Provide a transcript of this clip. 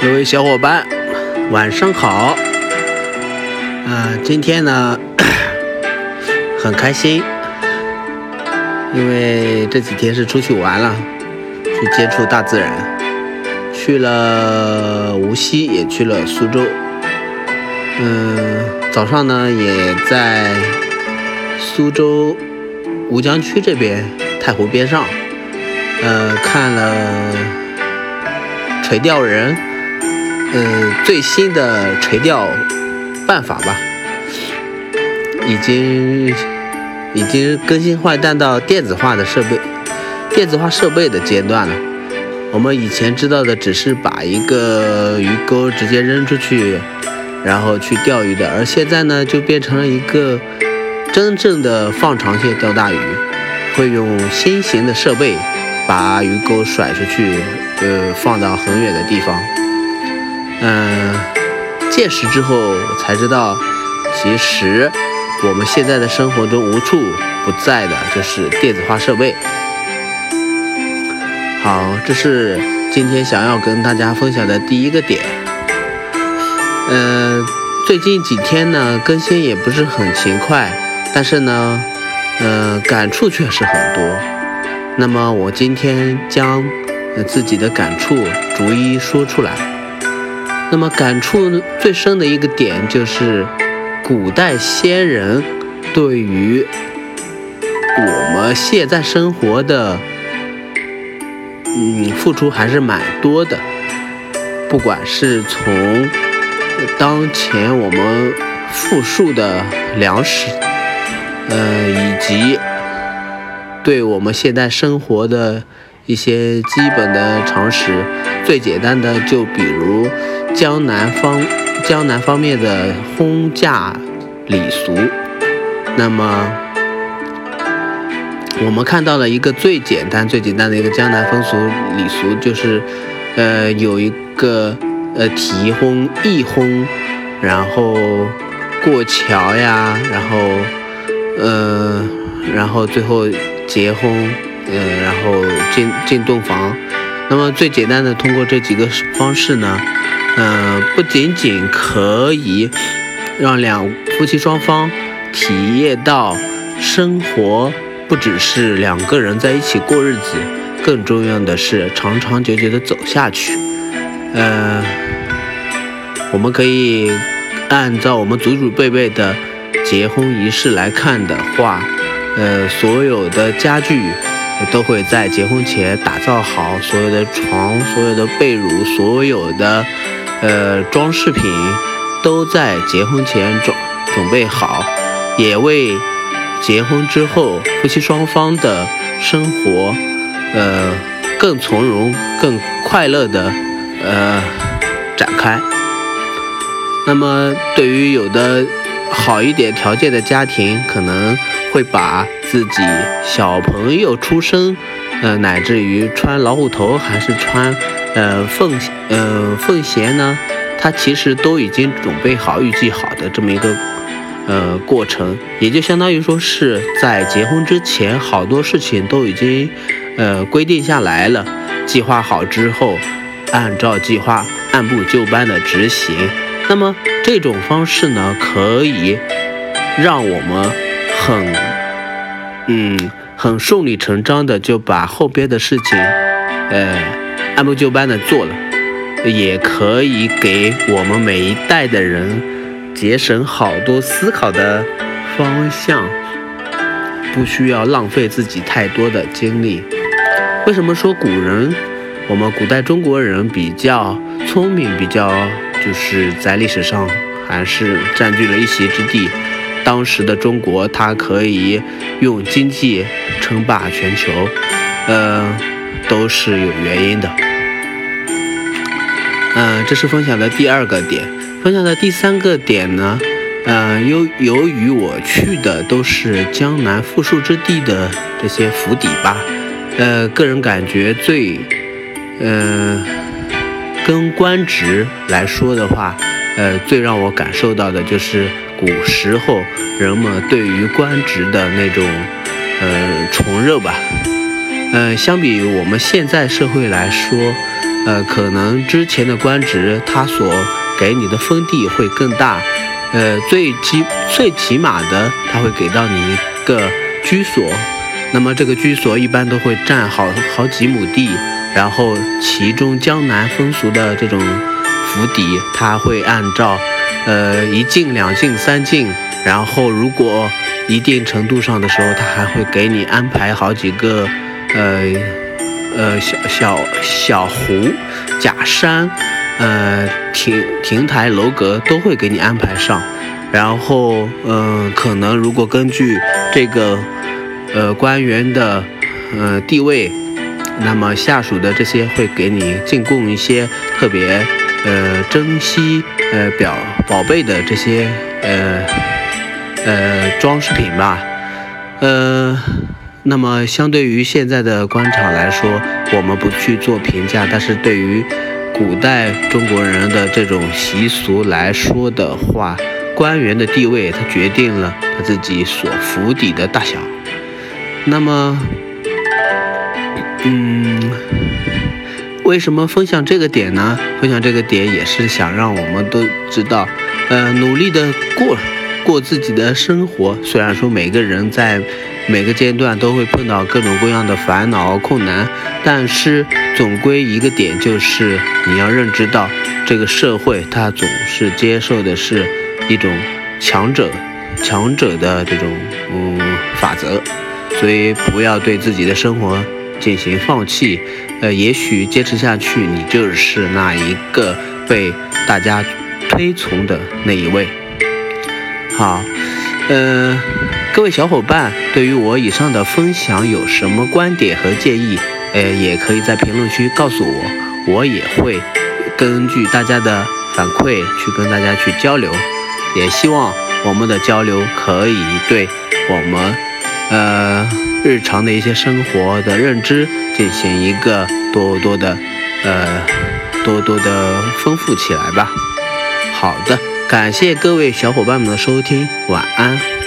各位小伙伴，晚上好。啊，今天呢很开心，因为这几天是出去玩了，去接触大自然，去了无锡，也去了苏州。嗯，早上呢也在苏州吴江区这边太湖边上，呃，看了垂钓人，呃，最新的垂钓办法吧，已经已经更新换代到电子化的设备，电子化设备的阶段了。我们以前知道的只是把一个鱼钩直接扔出去。然后去钓鱼的，而现在呢，就变成了一个真正的放长线钓大鱼，会用新型的设备把鱼钩甩出去，呃，放到很远的地方。嗯，见识之后才知道，其实我们现在的生活中无处不在的就是电子化设备。好，这是今天想要跟大家分享的第一个点。嗯，最近几天呢，更新也不是很勤快，但是呢，呃，感触却是很多。那么我今天将自己的感触逐一说出来。那么感触最深的一个点就是，古代先人对于我们现在生活的，嗯，付出还是蛮多的，不管是从。当前我们富庶的粮食，呃，以及对我们现代生活的一些基本的常识，最简单的就比如江南方江南方面的婚嫁礼俗，那么我们看到了一个最简单最简单的一个江南风俗礼俗，就是呃有一个。呃，提婚、议婚，然后过桥呀，然后，呃，然后最后结婚，呃，然后进进洞房。那么最简单的，通过这几个方式呢，呃，不仅仅可以让两夫妻双方体验到生活不只是两个人在一起过日子，更重要的是长长久久的走下去。呃，我们可以按照我们祖祖辈辈的结婚仪式来看的话，呃，所有的家具都会在结婚前打造好，所有的床、所有的被褥、所有的呃装饰品都在结婚前准准备好，也为结婚之后夫妻双方的生活呃更从容、更快乐的。呃，展开。那么，对于有的好一点条件的家庭，可能会把自己小朋友出生，呃，乃至于穿老虎头还是穿呃凤呃凤衔呢，他其实都已经准备好、预计好的这么一个呃过程，也就相当于说是在结婚之前，好多事情都已经呃规定下来了，计划好之后。按照计划按部就班的执行，那么这种方式呢，可以让我们很，嗯，很顺理成章的就把后边的事情，呃，按部就班的做了，也可以给我们每一代的人节省好多思考的方向，不需要浪费自己太多的精力。为什么说古人？我们古代中国人比较聪明，比较就是在历史上还是占据了一席之地。当时的中国，它可以用经济称霸全球，呃，都是有原因的。嗯，这是分享的第二个点。分享的第三个点呢，嗯，由由于我去的都是江南富庶之地的这些府邸吧，呃，个人感觉最。嗯，跟官职来说的话，呃，最让我感受到的就是古时候人们对于官职的那种呃崇热吧。呃，相比于我们现在社会来说，呃，可能之前的官职他所给你的封地会更大，呃，最基最起码的他会给到你一个居所，那么这个居所一般都会占好好几亩地，然后其中江南风俗的这种府邸，他会按照呃一进两进三进，然后如果一定程度上的时候，他还会给你安排好几个呃。呃，小小小湖、假山，呃，亭亭台楼阁都会给你安排上。然后，嗯，可能如果根据这个呃官员的呃地位，那么下属的这些会给你进贡一些特别呃珍惜呃表宝贝的这些呃呃装饰品吧，呃。那么，相对于现在的官场来说，我们不去做评价。但是对于古代中国人的这种习俗来说的话，官员的地位，它决定了他自己所府邸的大小。那么，嗯，为什么分享这个点呢？分享这个点也是想让我们都知道，呃，努力的过过自己的生活。虽然说每个人在。每个阶段都会碰到各种各样的烦恼困难，但是总归一个点就是你要认知到，这个社会它总是接受的是一种强者、强者的这种嗯法则，所以不要对自己的生活进行放弃。呃，也许坚持下去，你就是那一个被大家推崇的那一位。好，呃。各位小伙伴，对于我以上的分享有什么观点和建议？呃，也可以在评论区告诉我，我也会根据大家的反馈去跟大家去交流。也希望我们的交流可以对我们呃日常的一些生活的认知进行一个多多的呃多多的丰富起来吧。好的，感谢各位小伙伴们的收听，晚安。